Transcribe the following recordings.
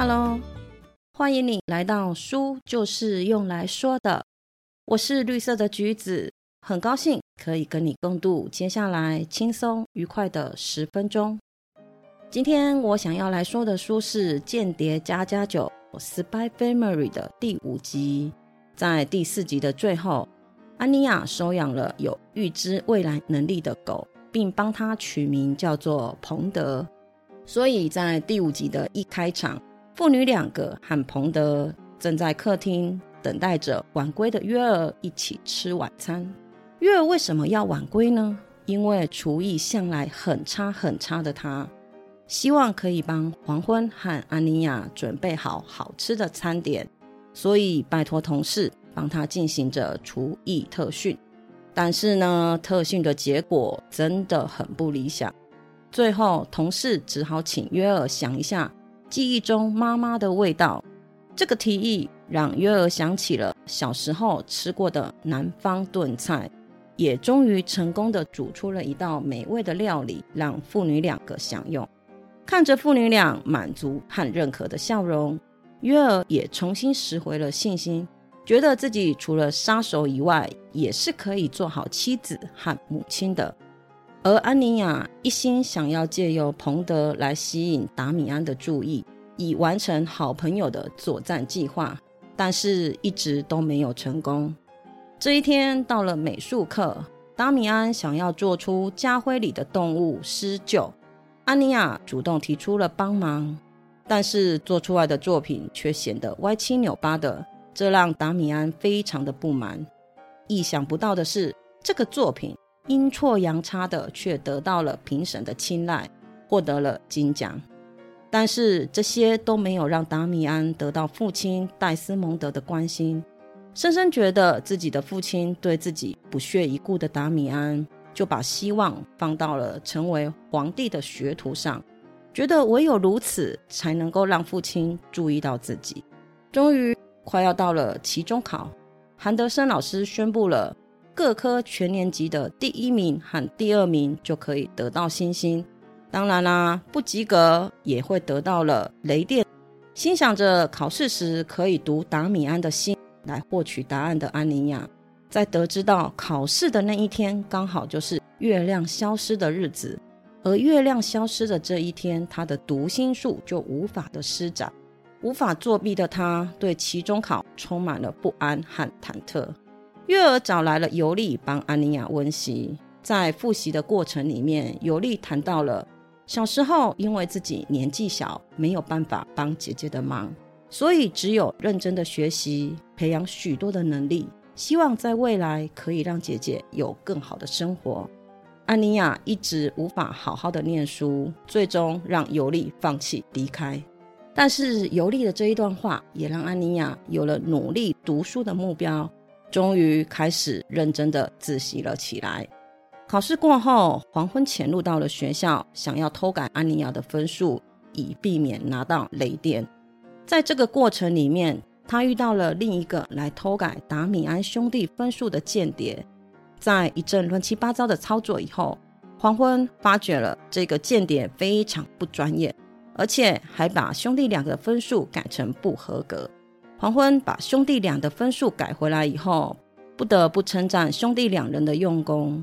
Hello，欢迎你来到书就是用来说的。我是绿色的橘子，很高兴可以跟你共度接下来轻松愉快的十分钟。今天我想要来说的书是《间谍加加九》（Spy Family） 的第五集。在第四集的最后，安妮亚收养了有预知未来能力的狗，并帮它取名叫做彭德。所以在第五集的一开场。父女两个和彭德正在客厅等待着晚归的约尔一起吃晚餐。约尔为什么要晚归呢？因为厨艺向来很差很差的他，希望可以帮黄昏和安妮亚准备好好吃的餐点，所以拜托同事帮他进行着厨艺特训。但是呢，特训的结果真的很不理想。最后，同事只好请约尔想一下。记忆中妈妈的味道，这个提议让约尔想起了小时候吃过的南方炖菜，也终于成功的煮出了一道美味的料理，让父女两个享用。看着父女俩满足和认可的笑容，约尔也重新拾回了信心，觉得自己除了杀手以外，也是可以做好妻子和母亲的。而安妮亚一心想要借由彭德来吸引达米安的注意，以完成好朋友的作战计划，但是一直都没有成功。这一天到了美术课，达米安想要做出家徽里的动物施救，安妮亚主动提出了帮忙，但是做出来的作品却显得歪七扭八的，这让达米安非常的不满。意想不到的是，这个作品。阴错阳差的，却得到了评审的青睐，获得了金奖。但是这些都没有让达米安得到父亲戴斯蒙德的关心。深深觉得自己的父亲对自己不屑一顾的达米安，就把希望放到了成为皇帝的学徒上，觉得唯有如此，才能够让父亲注意到自己。终于快要到了期中考，韩德生老师宣布了。各科全年级的第一名和第二名就可以得到星星，当然啦，不及格也会得到了雷电。心想着考试时可以读达米安的心来获取答案的安妮亚，在得知到考试的那一天刚好就是月亮消失的日子，而月亮消失的这一天，他的读心术就无法的施展，无法作弊的他，对期中考充满了不安和忐忑。月儿找来了尤利帮安妮亚温习，在复习的过程里面，尤利谈到了小时候因为自己年纪小，没有办法帮姐姐的忙，所以只有认真的学习，培养许多的能力，希望在未来可以让姐姐有更好的生活。安妮亚一直无法好好的念书，最终让尤利放弃离开。但是尤利的这一段话，也让安妮亚有了努力读书的目标。终于开始认真的自习了起来。考试过后，黄昏潜入到了学校，想要偷改安妮亚的分数，以避免拿到雷电。在这个过程里面，他遇到了另一个来偷改达米安兄弟分数的间谍。在一阵乱七八糟的操作以后，黄昏发觉了这个间谍非常不专业，而且还把兄弟两个分数改成不合格。黄昏把兄弟俩的分数改回来以后，不得不称赞兄弟两人的用功。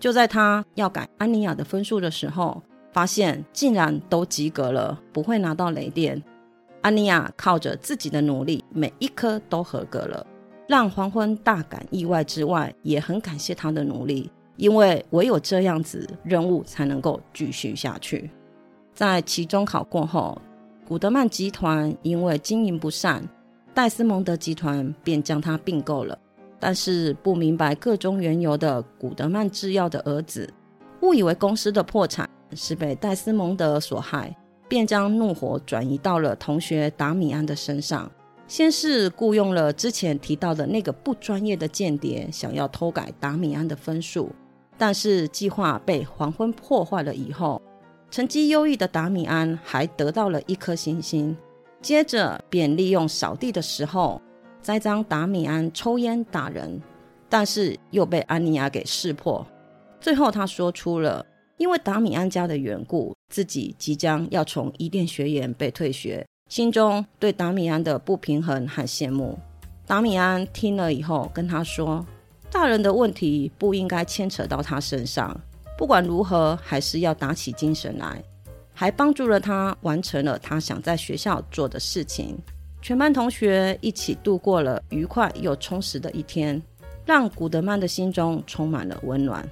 就在他要改安妮亚的分数的时候，发现竟然都及格了，不会拿到雷电。安妮亚靠着自己的努力，每一科都合格了，让黄昏大感意外之外，也很感谢他的努力，因为唯有这样子，任务才能够继续下去。在期中考过后，古德曼集团因为经营不善。戴斯蒙德集团便将它并购了，但是不明白各中缘由的古德曼制药的儿子，误以为公司的破产是被戴斯蒙德所害，便将怒火转移到了同学达米安的身上。先是雇佣了之前提到的那个不专业的间谍，想要偷改达米安的分数，但是计划被黄昏破坏了以后，成绩优异的达米安还得到了一颗星星。接着便利用扫地的时候栽赃达米安抽烟打人，但是又被安妮亚给识破。最后他说出了因为达米安家的缘故，自己即将要从伊甸学院被退学，心中对达米安的不平衡和羡慕。达米安听了以后，跟他说：“大人的问题不应该牵扯到他身上，不管如何，还是要打起精神来。”还帮助了他完成了他想在学校做的事情。全班同学一起度过了愉快又充实的一天，让古德曼的心中充满了温暖。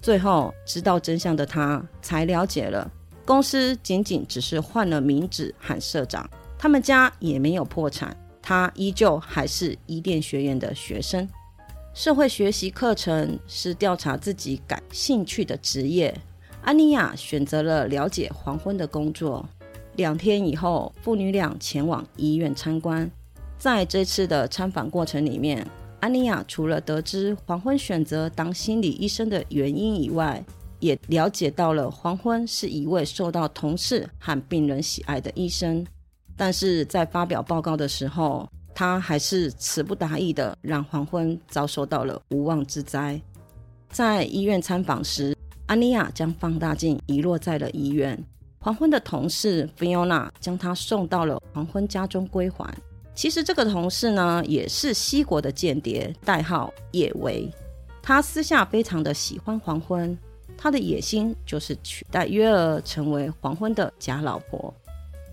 最后，知道真相的他才了解了，公司仅仅只是换了名字喊社长，他们家也没有破产，他依旧还是伊甸学院的学生。社会学习课程是调查自己感兴趣的职业。安妮亚选择了了解黄昏的工作。两天以后，父女俩前往医院参观。在这次的参访过程里面，安妮亚除了得知黄昏选择当心理医生的原因以外，也了解到了黄昏是一位受到同事和病人喜爱的医生。但是在发表报告的时候，他还是词不达意的，让黄昏遭受到了无妄之灾。在医院参访时，安妮亚将放大镜遗落在了医院。黄昏的同事菲欧娜将她送到了黄昏家中归还。其实这个同事呢，也是西国的间谍，代号叶维。他私下非常的喜欢黄昏，他的野心就是取代约尔成为黄昏的假老婆。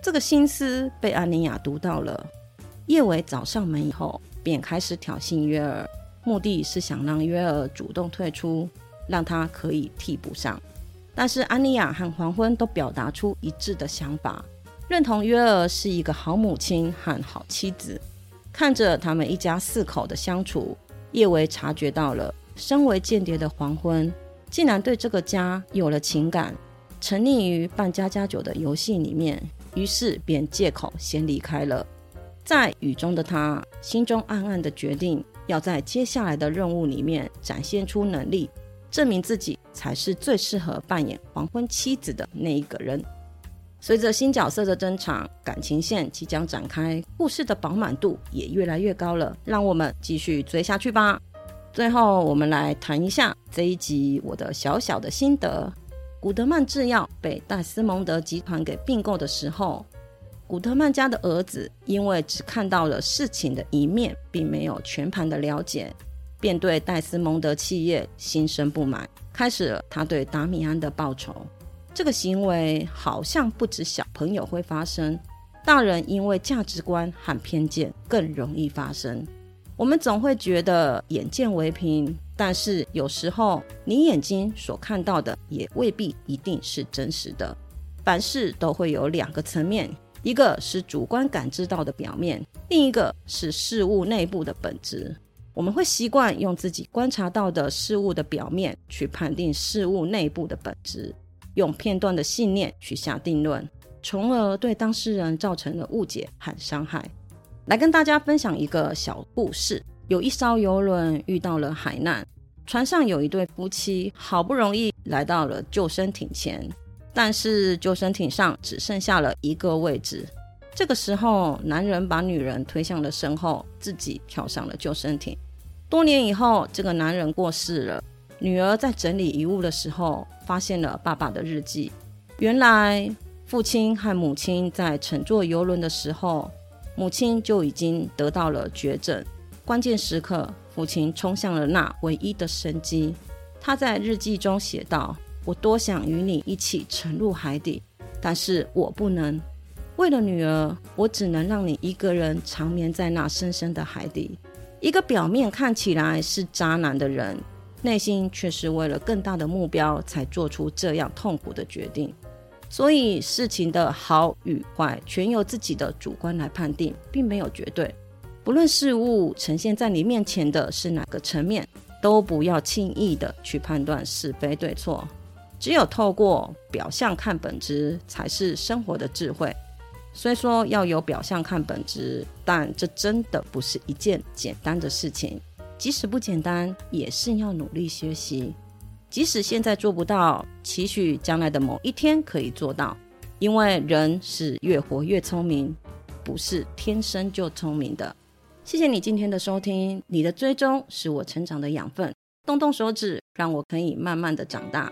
这个心思被安妮亚读到了。叶维找上门以后，便开始挑衅约尔，目的是想让约尔主动退出。让他可以替补上，但是安妮亚和黄昏都表达出一致的想法，认同约尔是一个好母亲和好妻子。看着他们一家四口的相处，叶维察觉到了，身为间谍的黄昏竟然对这个家有了情感，沉溺于扮家家酒的游戏里面，于是便借口先离开了。在雨中的他心中暗暗的决定，要在接下来的任务里面展现出能力。证明自己才是最适合扮演黄昏妻子的那一个人。随着新角色的登场，感情线即将展开，故事的饱满度也越来越高了。让我们继续追下去吧。最后，我们来谈一下这一集我的小小的心得。古德曼制药被戴斯蒙德集团给并购的时候，古德曼家的儿子因为只看到了事情的一面，并没有全盘的了解。便对戴斯蒙德企业心生不满，开始了他对达米安的报仇。这个行为好像不止小朋友会发生，大人因为价值观和偏见更容易发生。我们总会觉得眼见为凭，但是有时候你眼睛所看到的也未必一定是真实的。凡事都会有两个层面，一个是主观感知到的表面，另一个是事物内部的本质。我们会习惯用自己观察到的事物的表面去判定事物内部的本质，用片段的信念去下定论，从而对当事人造成了误解和伤害。来跟大家分享一个小故事：有一艘游轮遇到了海难，船上有一对夫妻，好不容易来到了救生艇前，但是救生艇上只剩下了一个位置。这个时候，男人把女人推向了身后，自己跳上了救生艇。多年以后，这个男人过世了。女儿在整理遗物的时候，发现了爸爸的日记。原来，父亲和母亲在乘坐游轮的时候，母亲就已经得到了绝症。关键时刻，父亲冲向了那唯一的生机。他在日记中写道：“我多想与你一起沉入海底，但是我不能。为了女儿，我只能让你一个人长眠在那深深的海底。”一个表面看起来是渣男的人，内心却是为了更大的目标才做出这样痛苦的决定。所以事情的好与坏全由自己的主观来判定，并没有绝对。不论事物呈现在你面前的是哪个层面，都不要轻易的去判断是非对错。只有透过表象看本质，才是生活的智慧。虽说要有表象看本质，但这真的不是一件简单的事情。即使不简单，也是要努力学习。即使现在做不到，期许将来的某一天可以做到。因为人是越活越聪明，不是天生就聪明的。谢谢你今天的收听，你的追踪是我成长的养分。动动手指，让我可以慢慢的长大。